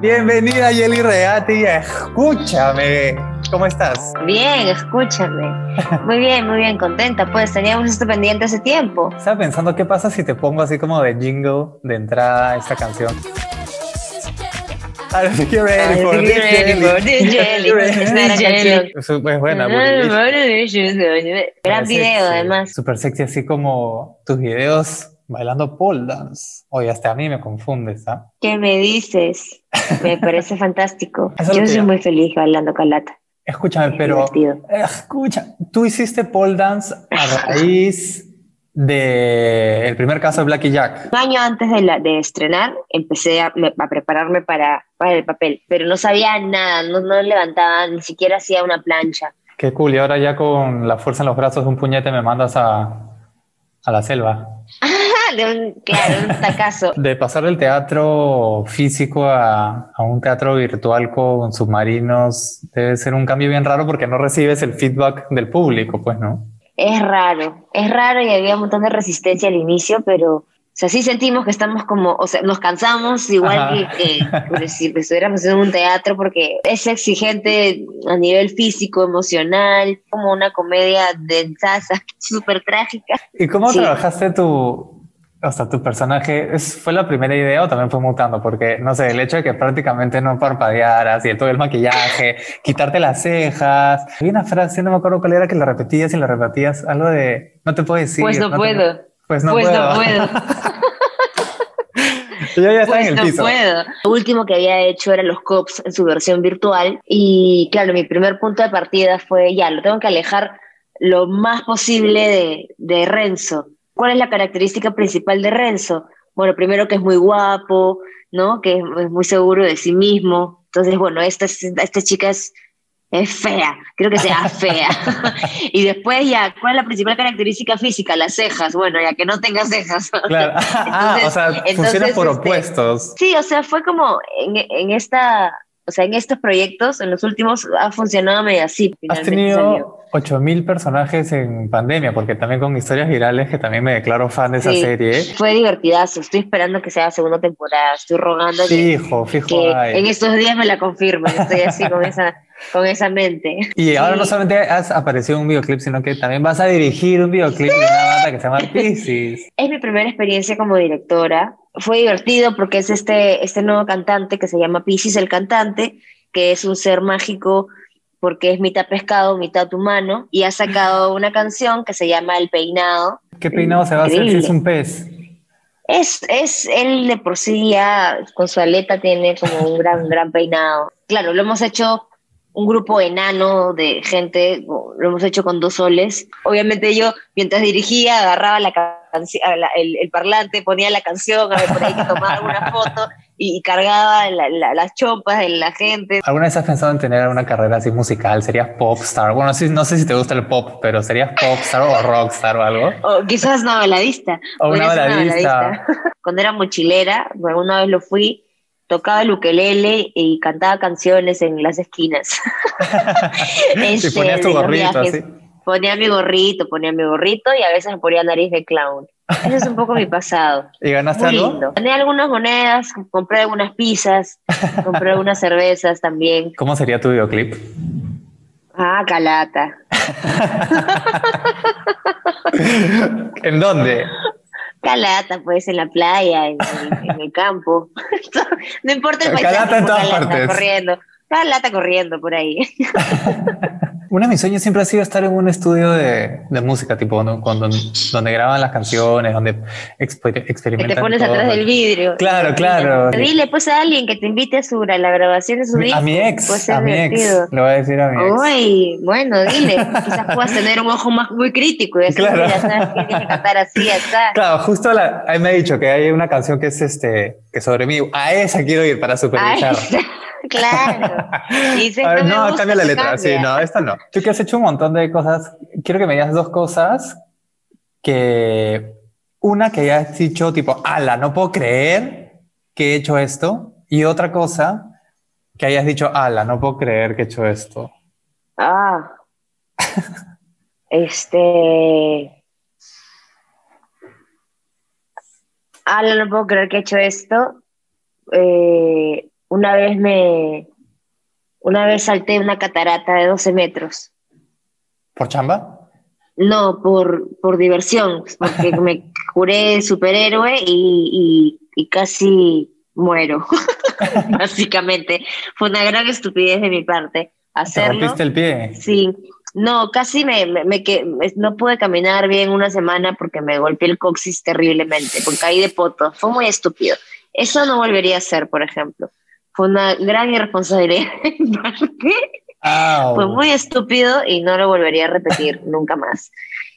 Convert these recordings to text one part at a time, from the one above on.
Bienvenida Yeli Reati, escúchame. ¿Cómo estás? Bien, escúchame. Muy bien, muy bien, contenta. Pues teníamos esto pendiente hace tiempo. Estaba pensando qué pasa si te pongo así como de jingle de entrada a esta canción. I think you're ready for this jelly. Es buena. Gran video, además. Súper sexy, así como tus videos bailando pole dance. Oye, hasta a mí me confundes, ¿ah? ¿Qué me dices? Me parece fantástico. Yo soy muy feliz bailando calata. Escúchame, pero escucha, tú hiciste pole dance a raíz de el primer caso de Blackie Jack. Un año antes de, la, de estrenar empecé a, a prepararme para, para, el papel, pero no sabía nada, no, no levantaba, ni siquiera hacía una plancha. Qué cool, y ahora ya con la fuerza en los brazos de un puñete me mandas a, a la selva. De un, claro, un tacazo. De pasar del teatro físico a, a, un teatro virtual con submarinos debe ser un cambio bien raro porque no recibes el feedback del público, pues, ¿no? Es raro, es raro y había un montón de resistencia al inicio, pero o sea, sí sentimos que estamos como, o sea, nos cansamos igual que, que si estuviéramos en un teatro porque es exigente a nivel físico, emocional, como una comedia densasa, súper trágica. ¿Y cómo sí. trabajaste tu, o sea, tu personaje es, fue la primera idea o también fue mutando, porque no sé, el hecho de que prácticamente no parpadearas y todo el maquillaje, quitarte las cejas. Había una frase, no me acuerdo cuál era, que la repetías y la repetías, algo de no te puedo decir. Pues no, no puedo. Te, pues no pues puedo. No puedo. Yo ya estaba pues en el no piso. puedo. Lo último que había hecho era los COPS en su versión virtual y claro, mi primer punto de partida fue ya, lo tengo que alejar lo más posible de, de Renzo. ¿Cuál es la característica principal de Renzo? Bueno, primero que es muy guapo, ¿no? Que es muy seguro de sí mismo. Entonces, bueno, esta, esta chica es, es fea, creo que sea fea. y después ya, ¿cuál es la principal característica física? Las cejas. Bueno, ya que no tenga cejas. Claro. ah, o sea, entonces, funciona por este, opuestos. Sí, o sea, fue como en, en esta o sea, en estos proyectos, en los últimos, ha funcionado medio así. Has tenido 8000 personajes en pandemia, porque también con historias virales, que también me declaro fan de esa sí, serie. Fue divertidazo. Estoy esperando que sea segunda temporada. Estoy rogando fijo, que, fijo que en estos días me la confirmen. Estoy así con esa, con esa mente. Y ahora no solamente has aparecido en un videoclip, sino que también vas a dirigir un videoclip de una banda que se llama Pisces. Es mi primera experiencia como directora fue divertido porque es este, este nuevo cantante que se llama Pisces el cantante, que es un ser mágico porque es mitad pescado, mitad humano, y ha sacado una canción que se llama El Peinado. ¿Qué peinado se va a hacer si es un pez? Es, es él de por sí ya con su aleta tiene como un gran, gran peinado. Claro, lo hemos hecho un grupo enano de gente, lo hemos hecho con dos soles. Obviamente yo, mientras dirigía, agarraba la canción, el, el, parlante, ponía la canción, a ver, por ahí que tomaba una foto y, y cargaba la, la, las chompas de la gente. ¿Alguna vez has pensado en tener una carrera así musical? ¿Serías popstar? Bueno, sí, no sé si te gusta el pop, pero ¿serías popstar o rockstar o algo? O quizás una baladista. O una baladista. Una baladista. Cuando era mochilera, una vez lo fui, tocaba el ukelele y cantaba canciones en las esquinas. este, ponías tu gorrito así. Ponía mi gorrito, ponía mi gorrito y a veces me ponía nariz de clown. Ese es un poco mi pasado. ¿Y ganaste Muy algo? lindo. Gané algunas monedas, compré algunas pizzas, compré algunas cervezas también. ¿Cómo sería tu videoclip? Ah, calata. ¿En dónde? Calata, pues en la playa, en, en, en el campo. no importa el paisaje. Calata en todas calata, partes. Corriendo. Calata corriendo por ahí. Uno de mis sueños siempre ha sido estar en un estudio de, de música, tipo ¿no? cuando, donde graban las canciones, donde exper experimentan. Que te pones todo. atrás del vidrio. Claro, claro. Dile pues a alguien que te invite a, su, a la grabación de su disco. A mi ex, a mi divertido. ex. Le voy a decir a mi ex. Uy, bueno, dile. Quizás puedas tener un ojo más muy crítico y decir, Claro. mira, sabes que tienes que cantar así, está. Claro, justo la, ahí me ha dicho que hay una canción que es este, que sobre mí. A esa quiero ir para supervisar. Claro. Y ver, no, gusta, cambia la letra. cambia. Sí, no, esta no. Tú que has hecho un montón de cosas, quiero que me digas dos cosas que una que hayas dicho tipo, ala, no puedo creer que he hecho esto. Y otra cosa que hayas dicho, ala, no puedo creer que he hecho esto. Ah. este. Ah, no puedo creer que he hecho esto. Eh, una vez me, una vez salté una catarata de 12 metros. ¿Por chamba? No, por, por diversión, porque me juré superhéroe y, y, casi muero, básicamente. Fue una gran estupidez de mi parte hacerlo. ¿Te rompiste el pie? Sí, no, casi me, me, me, no pude caminar bien una semana porque me golpeé el coxis terriblemente, porque caí de poto. Fue muy estúpido. Eso no volvería a ser, por ejemplo. Fue una gran irresponsabilidad. Fue muy estúpido y no lo volvería a repetir nunca más.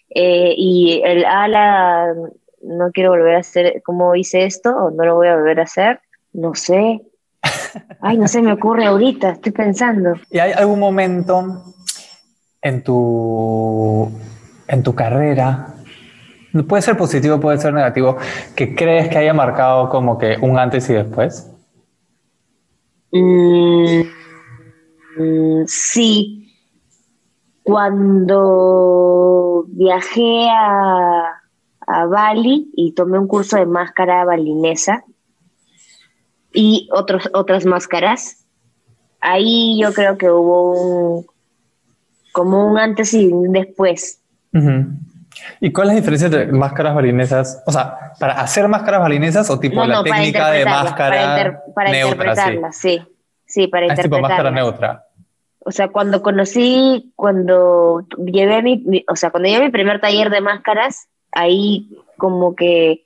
Eh, y el ala, no quiero volver a hacer, ¿cómo hice esto? ¿O no lo voy a volver a hacer? No sé. Ay, no se me ocurre ahorita, estoy pensando. ¿Y hay algún momento en tu, en tu carrera, puede ser positivo, puede ser negativo, que crees que haya marcado como que un antes y después? Mm, sí. Cuando viajé a, a Bali y tomé un curso de máscara balinesa y otros, otras máscaras, ahí yo creo que hubo un, como un antes y un después. ¿Y cuál es la diferencia entre máscaras balinesas? O sea, ¿para hacer máscaras balinesas o tipo la técnica de máscara para, neutra, interpretarlas, sí. sí. para interpretarlas. Es tipo máscara neutra. O sea, cuando conocí, cuando llevé mi, o sea, cuando llevé mi primer taller de máscaras, ahí como que,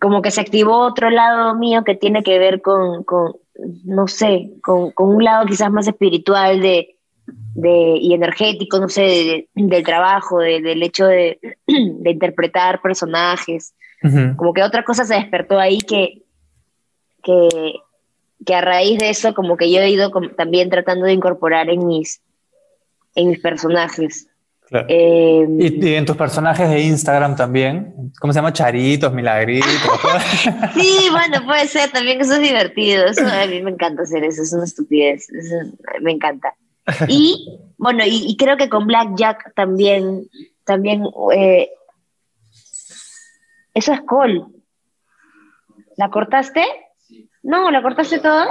como que se activó otro lado mío que tiene que ver con, con no sé, con, con un lado quizás más espiritual de, de, y energético, no sé, del trabajo, del hecho de, interpretar personajes. Como que otra cosa se despertó ahí que, que, que, a raíz de eso como que yo he ido también tratando de incorporar en mis, en mis personajes. Em, ¿Y, en tus personajes de Instagram también? ¿Cómo se llama? Charitos, milagritos. sí, bueno, puede ser también, eso es divertido. Eso, a mí me encanta hacer eso, es una estupidez. me encanta. Y bueno, y, creo que con Blackjack también, también eh, eso es col. ¿La cortaste? No, ¿la cortaste todo?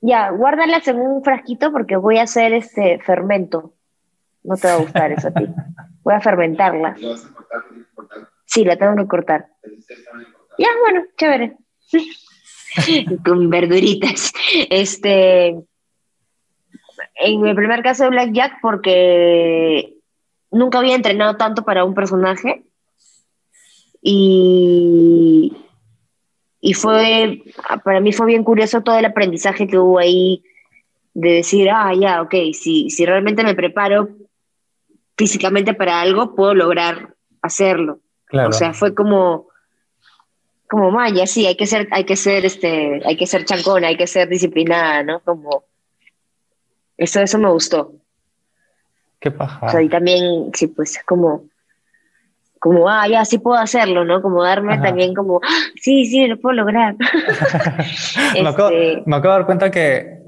Ya, guárdalas en un frasquito porque voy a hacer este fermento. No te va a gustar eso a ti. Voy a fermentarla. Sí, la tengo que cortar. Ya, bueno, chévere. Con verduritas. Este, en mi primer caso de Blackjack porque nunca había entrenado tanto para un personaje y, y fue, para mí fue bien curioso todo el aprendizaje que hubo ahí de decir, ah, ya, ok, si, si realmente me preparo físicamente para algo, puedo lograr hacerlo. O sea, fue como, como Maya, sí, hay que ser, hay que ser, este, hay que ser chancona, hay que ser disciplinada, ¿no? Como, eso, eso me gustó. Qué paja. O sea, y también, sí, pues como, como, ah, ya sí puedo hacerlo, ¿no? Como darme también como, ah, sí, sí, lo puedo lograr. me, acabo, este me, acabo, de dar cuenta que,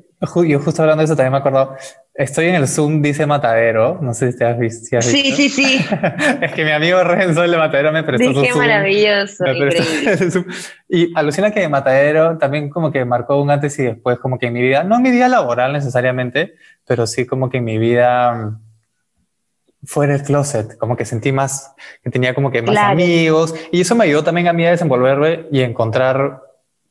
yo justo hablando de eso también me acuerdo, estoy en el Zoom, dice Matadero, no sé si te has visto. sí, sí, sí. es que mi amigo Renzo, el de Matadero, me prestó Dije, maravilloso, increíble. Y alucina que Matadero también como que marcó un antes y después, como que en mi vida, no en mi vida laboral necesariamente, pero sí como que en mi vida mm, fuera del closet, como que sentí más, que tenía como que más amigos y eso me ayudó también a mí a desenvolverme y encontrar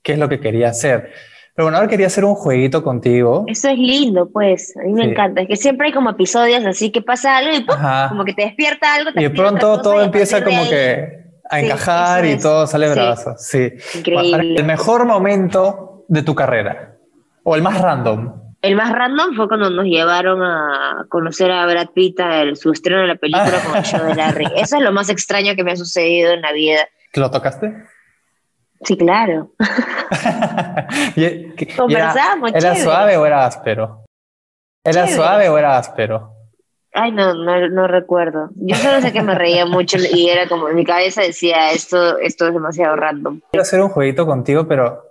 qué es lo que quería hacer. Pero bueno, ahora quería hacer un jueguito contigo. Eso es lindo, pues. A mí me encanta. Es que siempre hay como episodios así que pasa algo y como que te despierta algo. y de pronto todo empieza como que a encajar y todo sale brazo. Sí. Increíble. El mejor momento de tu carrera o el más random. El más random fue cuando nos llevaron a conocer a Brad Pitt, el, su estreno de la película con el show de Larry. Eso es lo más extraño que me ha sucedido en la vida. ¿Lo tocaste? Sí, claro. Conversamos, ¿Era, suave o era áspero? ¿Era suave o era áspero? Ay, no, no, no, recuerdo. Yo solo sé que me reía mucho y era como en mi cabeza decía esto, esto es demasiado random. Quiero hacer un jueguito contigo, pero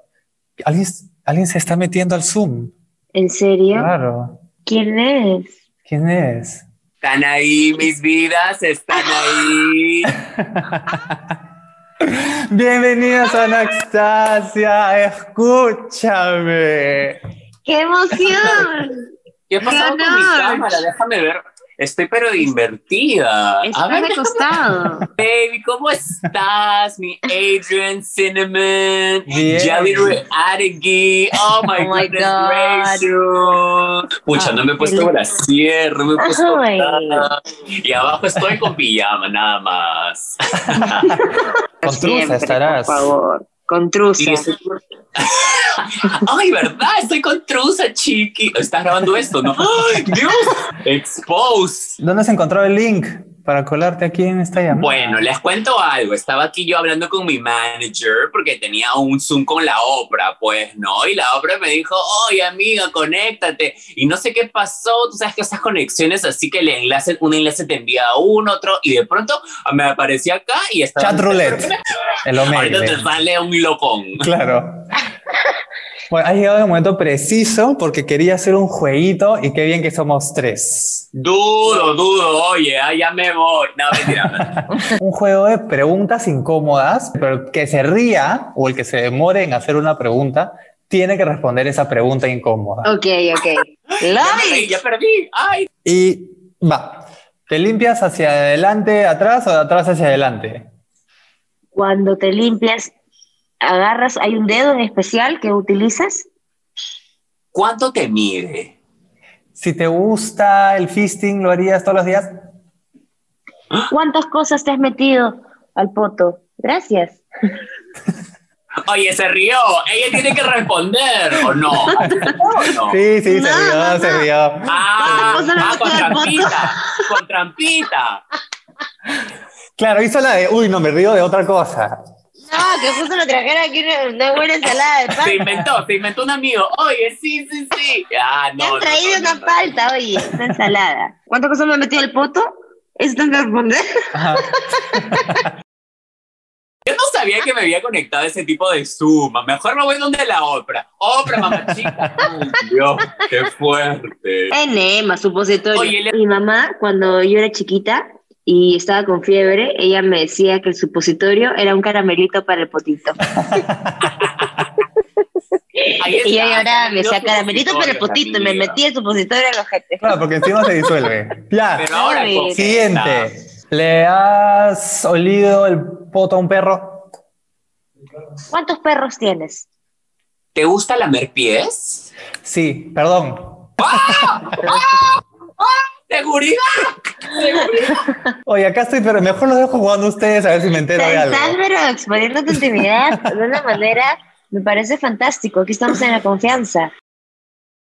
alguien, alguien se está metiendo al Zoom. ¿En serio? Claro. ¿Quién es? ¿Quién es? Están ahí, mis vidas, están ahí. Bienvenidos a Anastasia, escúchame. ¡Qué emoción! ¿Qué ha pasado con mi cámara? Déjame ver. Estoy pero invertida. A ver, de costado. baby, ¿cómo estás? Mi Adrian Cinnamon, Bien. Jelly Adegui. Oh my, Oh my goodness God. Pucha, no me he puesto brasier, no me he puesto nada. Y abajo estoy con pijama, nada más. Con truza estarás. Por favor. Con estoy- Ay, ¿verdad? Estoy con truza, chiqui. ¿Estás grabando esto, no? ¡Ay, Dios! Expose. ¿Dónde has encontrado el link para colarte aquí en esta llamada? Bueno, les cuento algo. Estaba aquí yo hablando con mi manager porque tenía un Zoom con la obra, pues, ¿no? Y la obra me dijo, oye, amiga, conéctate. Y no sé qué pasó. Tú sabes que esas conexiones así que el enlace, un enlace te envía a uno, otro, y de pronto me aparecía acá y estaba... Chat roulette. El Ahorita te sale un locón. Claro. Bueno, has llegado en el momento preciso porque quería hacer un jueguito y qué bien que somos tres. Dudo, dudo, oye, ah, ya me voy. No, mentira. Un juego de preguntas incómodas, pero el que se ría o el que se demore en hacer una pregunta tiene que responder esa pregunta incómoda. Ok, ok. ya, ya perdí. Ay, Y va, ¿te limpias hacia adelante, atrás o de atrás hacia adelante? Cuando te limpias, agarras, hay un dedo en especial que utilizas. ¿cuánto te mide? Si te gusta el fisting, ¿lo harías todos los días? ¿Cuántas cosas te has metido al poto? Gracias. Oye, se rió. Ella tiene que responder, ¿o no? ¿O no? Sí, sí, se rió, no, se no. rió. Ah, ¿Cuántas cosas le ah, con trampita. Con trampita. Claro, hizo la de, uy, no, me río de otra cosa. No, que justo lo trajera aquí una, una buena ensalada de Se palta. inventó, se inventó un amigo. Oye, sí, sí, sí. Ah, Me no. han no, traído no, no, una no. palta, oye, una ensalada. ¿Cuántas cosas me han metido al poto? ¿Eso que responder? Yo no sabía que me había conectado a ese tipo de suma. Mejor me voy donde la ópera. Ópera, mamachita. Ay, Dios, qué fuerte. Enema, supositorio. Oye, le- Mi mamá, cuando yo era chiquita y estaba con fiebre, ella me decía que el supositorio era un caramelito para el potito. Y yo lloraba, me decía los caramelito para el potito, y me metía el supositorio en el ojete. Claro, porque encima se disuelve. Ya, Pero ahora siguiente. ¿Le has olido el poto a un perro? ¿Cuántos perros tienes? ¿Te gusta lamer pies? Sí, perdón. ¡Seguridad! ¡Seguridad! Oye, acá estoy, pero mejor los dejo jugando ustedes a ver si me entero de algo. Estás pero exponiendo tu intimidad de una manera, me parece fantástico. Aquí estamos en la confianza.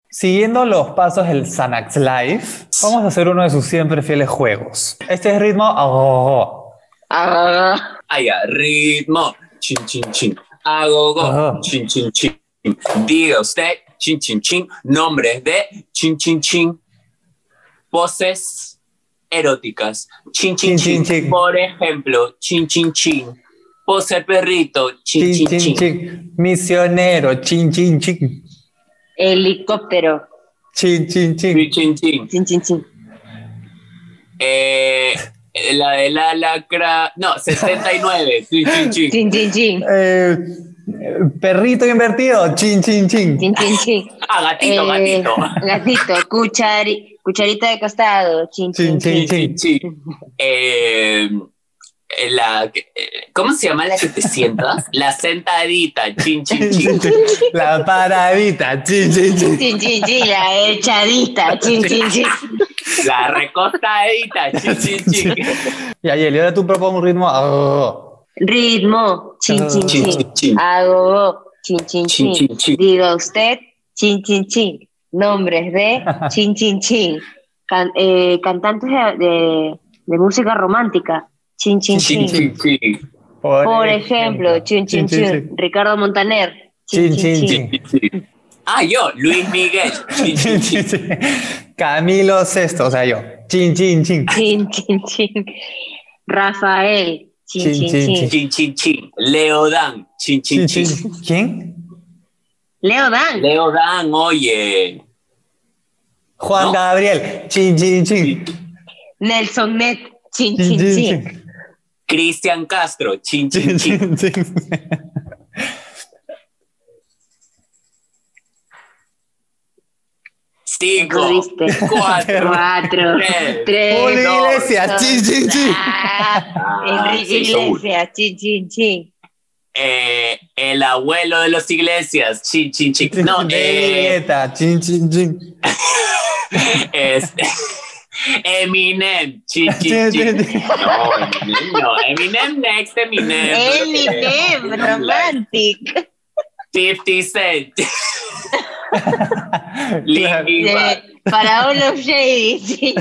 Siguiendo los pasos del Xanax Life, vamos a hacer uno de sus siempre fieles juegos. Este es ritmo. oh, Ah, Ay, ya, ritmo. Chin, chin, chin. Agogo. Ajá. Chin, chin, chin. Diga usted. Chin, chin, chin. Nombres de. Chin, chin, chin. Poses eróticas. Chin, chin, Chin, chin. chin, chin. Por ejemplo, chin, chin, chin. Pose perrito. Chin, chin, chin, chin, chin. chin. Misionero, chin, chin, chin. helicóptero. Chin, chin, Chin, chin. chin, chin. Chin, chin, chin. Eh, la de la lacra. No, 69. Chin, chin, chin. Chin, chin, chin. Eh, perrito invertido, chin, chin, chin. Chin, chin, chin. Ah, gatito, Eh, gatito. Gatito, cuchari, cucharita de costado. Chin, Chin, chin, chin, sí. Eh, la, eh, ¿Cómo se llama la que te sientas? La sentadita, chin, chin, Chin. La paradita, chin, chin, chin. Chin, chin, chin, la echadita. Chin, chin, chin. La recostadita, chin, chin, chin. Y ayer, ahora tú propones un ritmo. oh. Ritmo. Chin, chin, Chin, chin. chin, chin. Hago. Chin, chin, Chin, chin. chin, chin. Diga usted. Chin, chin, chin. Nombres de chin, chin, chin. Can- eh, cantantes de, de, de música romántica. Chin, chin, Chin, chin. chin, chin. Por ejemplo, chin, chin, chin. Ricardo Montaner. Chin, chin, chin. Chin, chin. Ah, yo, Luis Miguel. Chin, Chin, chin, chin, chin. chin. Camilo Sesto, o sea, yo. Chin, chin, chin. Chin, chin, chin. Rafael. Chin, Chin, chin, chin, chin. Chin. Leo Dan. Chin, Chin, chin. ¿Quién? Leo Dan. Leo Dan, oye. Juan ¿No? Gabriel. Chin, chin, chin. Nelson Net. Chin, Chin, chin, chin, chin. chin. Cristian Castro, chin, chin, chin. Chin, chin. Cinco, Pudiste. cuatro, Cuatro, Tres. tres, Julio dos, Iglesias, chin, chin, chin. Enrique. Iglesias, chin, chin, chin. eh, el abuelo de los iglesias, chin, chin, chin. No, eh, chin, chin, chin. este, Eminem, chin, chin. chin. No, Eminem, no. Eminem next, Eminem. Eminem, romantic. 50 Cent. Claro. Linkin Park. Eh, para All of Shady.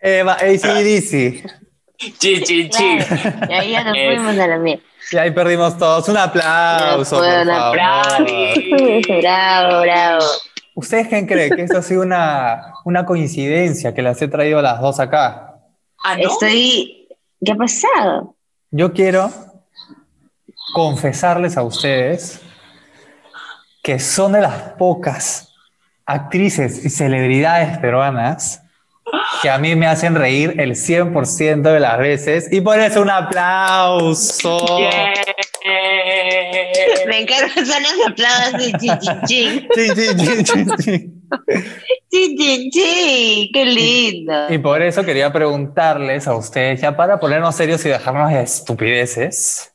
Eva, ACDC. Chin, chin, chin. Claro, Y ahí ya nos Es- fuimos a la mierda. Y ahí perdimos todos. Un aplauso, Fue un aplauso. Bravo, bravo. ¿Ustedes quién creen que esto ha sido una, una coincidencia que las he traído a las dos acá? Ah, ¿no? Estoy. ¿Qué ha pasado? Yo quiero confesarles a ustedes que son de las pocas actrices y celebridades peruanas que a mí me hacen reír el 100% de las veces y por eso un aplauso. Yeah. Me encargo son los aplausos de chin, chin, chin. Chin, chin, chin, chin, chin. Chin, chin, chin. Qué lindo. Y por eso quería preguntarles a ustedes, ya para ponernos serios y dejarnos de estupideces.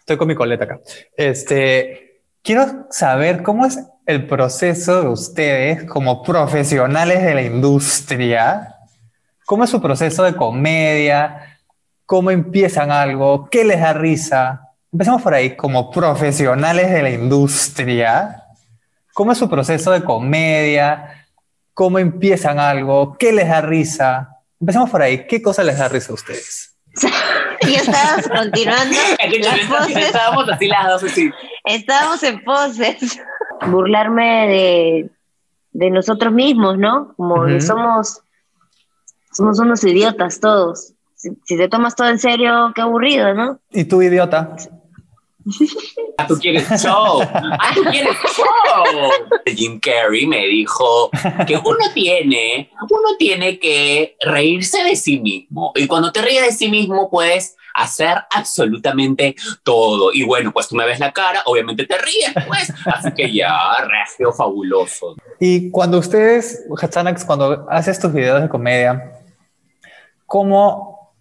Estoy con mi coleta acá. Este, quiero saber cómo es el proceso de ustedes como profesionales de la industria. ¿Cómo es su proceso de comedia? ¿Cómo empiezan algo? ¿Qué les da risa? Empecemos por ahí, como profesionales de la industria. ¿Cómo es su proceso de comedia? ¿Cómo empiezan algo? ¿Qué les da risa? Empecemos por ahí. ¿Qué cosa les da risa a ustedes? Y estábamos continuando Escúchame, las poses. estábamos así las dos así. Estábamos en poses. Burlarme de, de nosotros mismos, ¿no? Como que somos, somos unos idiotas todos. Si, si te tomas todo en serio, qué aburrido, ¿no? ¿Y tú, idiota? Ah, tú quieres show. Ah, tú quieres show. Jim Carrey me dijo que uno tiene, uno tiene que reírse de sí mismo. Y cuando te ríes de sí mismo, puedes hacer absolutamente todo. Y bueno, pues tú me ves la cara, obviamente te ríes, pues. Así que ya, regio fabuloso. Y cuando ustedes, Hatsanax, cuando haces tus videos de comedia, ¿cómo,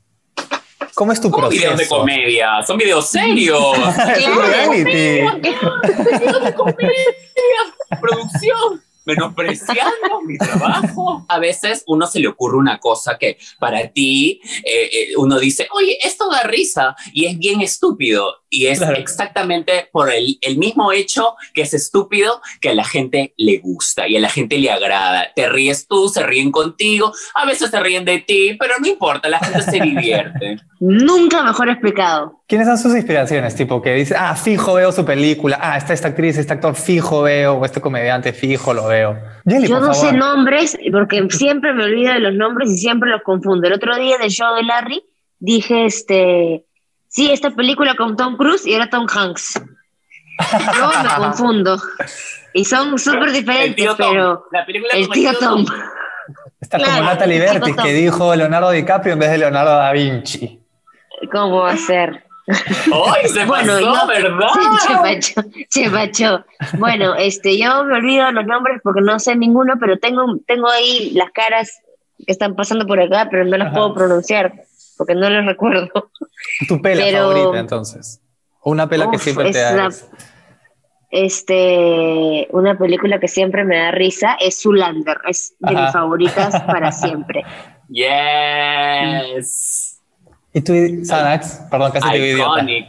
cómo es tu ¿Cómo proceso? videos de comedia? Son videos serios. Es un Claro. reality. videos de comedia, producción, menospreciando mi trabajo. A veces uno se le ocurre una cosa que para ti eh, eh, uno dice, oye, esto da risa y es bien estúpido. Y es Claro. exactamente por el, el mismo hecho que es estúpido que a la gente le gusta y a la gente le agrada. Te ríes tú, se ríen contigo, a veces se ríen de ti, pero no importa, la gente se divierte. Nunca mejor explicado. ¿Quiénes son sus inspiraciones? Tipo que dice, ah, fijo veo su película, ah, está esta actriz, este actor fijo veo, o este comediante fijo lo veo. Jelly, Yo no favor. sé nombres porque siempre me olvido de los nombres y siempre los confundo. El otro día del show de Larry dije, este, sí, esta película con Tom Cruise y era Tom Hanks. Luego me confundo. Y son súper El diferentes, tío Tom, pero la película el tío Tom. Está Claro, como Natalie Bertis, Tom. que dijo Leonardo DiCaprio en vez de Leonardo da Vinci. ¿Cómo va a ser? ¡Ay, se Bueno, pasó, no. verdad! Che Pacho. Bueno, este, yo me olvido los nombres porque no sé ninguno, pero tengo, tengo ahí las caras que están pasando por acá, pero no las Ajá. puedo pronunciar porque no las recuerdo. Tu pela Pero- favorita, entonces. Una pela que siempre te da. Este, una película que siempre me da risa es Zulander, es de Ajá. mis favoritas para siempre. Yes. ¿Y tú, Sanax? Perdón, casi te idiota. Iconic.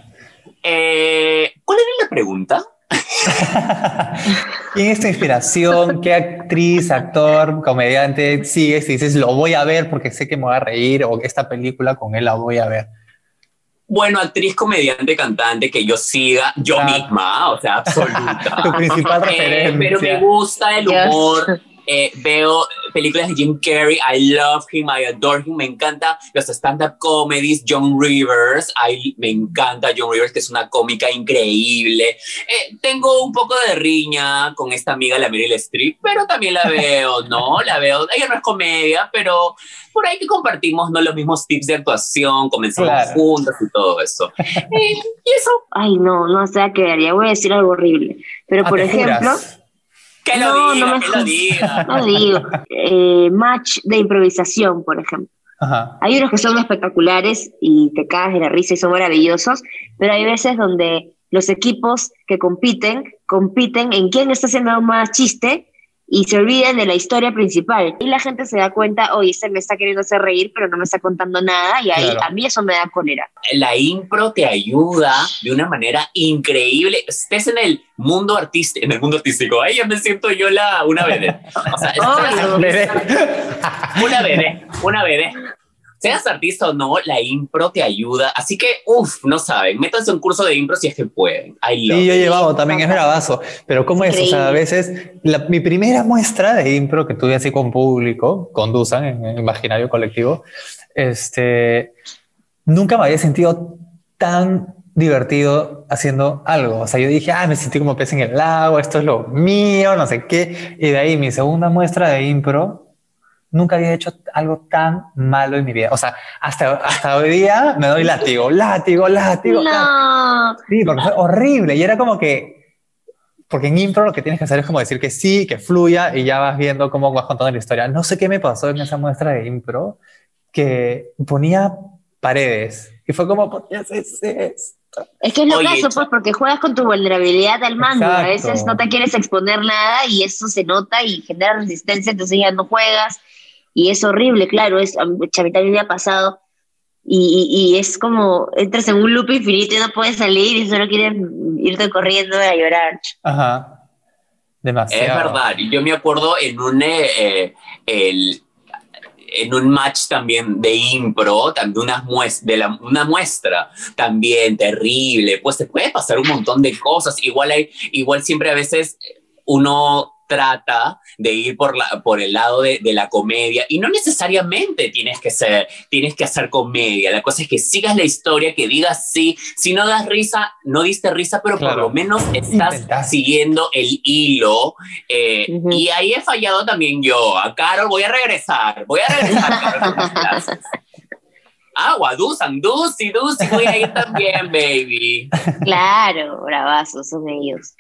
Eh, ¿Cuál era la pregunta? ¿Quién es tu inspiración? ¿Qué actriz, actor, comediante sigues y dices, lo voy a ver porque sé que me voy a reír o esta película con él la voy a ver? Bueno, actriz, comediante, cantante que yo siga yo Ah. misma, o sea, absoluta. Tu principal Eh, pero me referencia. gusta el humor Eh, veo películas de Jim Carrey, I love him, I adore him, me encanta los stand-up comedies, John Rivers, I, me encanta John Rivers, que es una cómica increíble. Eh, tengo un poco de riña con esta amiga, la Meryl Streep, pero también la veo, ¿no? La veo, ella no es comedia, pero por ahí que compartimos ¿no? los mismos tips de actuación, comenzamos juntos y todo eso. Eh, y eso. Ay, no, no sé a qué haría, voy a decir algo horrible. Pero, ah, por ejemplo... Que lo diga, no que lo diga. No digo. Eh, match de improvisación, por ejemplo. Hay unos que son espectaculares y te cagas de la risa y son maravillosos, pero hay veces donde los equipos que compiten, compiten en quién está haciendo más chiste y se olviden de la historia principal. Y la gente se da cuenta, oye, se me está queriendo hacer reír, pero no me está contando nada, y ahí a mí eso me da cólera. La impro te ayuda de una manera increíble. Estés en el mundo artístico, en el mundo artístico, ahí ya me siento yo la, una bebé. O sea, una bebé, una bebé seas artista o no, la impro te ayuda. Así que, uff, no saben, métanse un curso de impro si es que pueden. sí, yo he llevado también, es bravazo. Pero ¿cómo es? O sea, a veces, mi primera muestra de impro que tuve así con público, con Dusan en el imaginario colectivo, este, nunca me había sentido tan divertido haciendo algo. O sea, yo dije, ah, me sentí como pez en el lago, esto es lo mío, no sé qué. Y de ahí mi segunda muestra de impro nunca había hecho algo tan malo en mi vida. O sea, hasta, hasta hoy día me doy látigo, látigo, látigo. No. Sí, porque fue horrible. Y era como que, porque en impro lo que tienes que hacer es como decir que sí, que fluya y ya vas viendo cómo vas contando la historia. No sé qué me pasó en esa muestra de impro que ponía paredes y fue como, ¿por qué haces esto? Es que es lo caso, pues, porque juegas con tu vulnerabilidad al mando. A veces no te quieres exponer nada y eso se nota y genera resistencia, entonces ya no juegas y es horrible, claro, es, a mí también me ha pasado, y, y, es como, entras en un loop infinito y no puedes salir y solo quieres irte corriendo a llorar. Ajá, demasiado. Es verdad, y yo me acuerdo en un, eh, el, en un match también de impro, también una, muestra, de la, una muestra también terrible, pues te puede pasar un montón de cosas, igual, hay, igual siempre a veces uno trata de ir por, la, por el lado de, de, la comedia y no necesariamente tienes que ser, tienes que hacer comedia. La cosa es que sigas la historia, que digas sí, si no das risa, no diste risa, pero por lo menos estás siguiendo el hilo. Eh, y ahí he fallado también yo. A Carol voy a regresar, voy a regresar. Agua, Dusan, Dusi, Dusi, voy a ir también, baby. Claro, bravazos son ellos.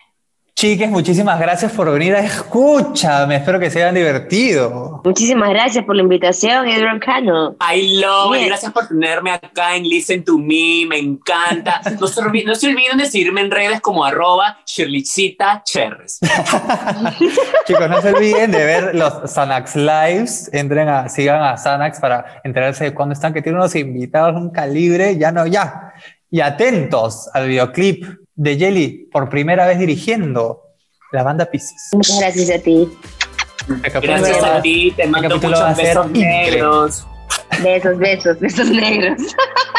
Chiques, muchísimas gracias por venir a Escúchame. Espero que se hayan divertido. Muchísimas gracias por la invitación, Edward Cano. I love it. Gracias por tenerme acá en Listen to Me. Me encanta. No se, olviden, no se olviden de seguirme en redes como arroba Shirleycita Cherres. Chicos, no se olviden de ver los Sanax Lives. Entren a, sigan a Sanax para enterarse de cuándo están, que tienen unos invitados, un calibre. Ya no, ya. Y atentos al videoclip de Jelly por primera vez dirigiendo la banda Pisces. Muchas gracias a ti. Gracias a ti, te mando muchos besos negros. Besos, besos, besos negros.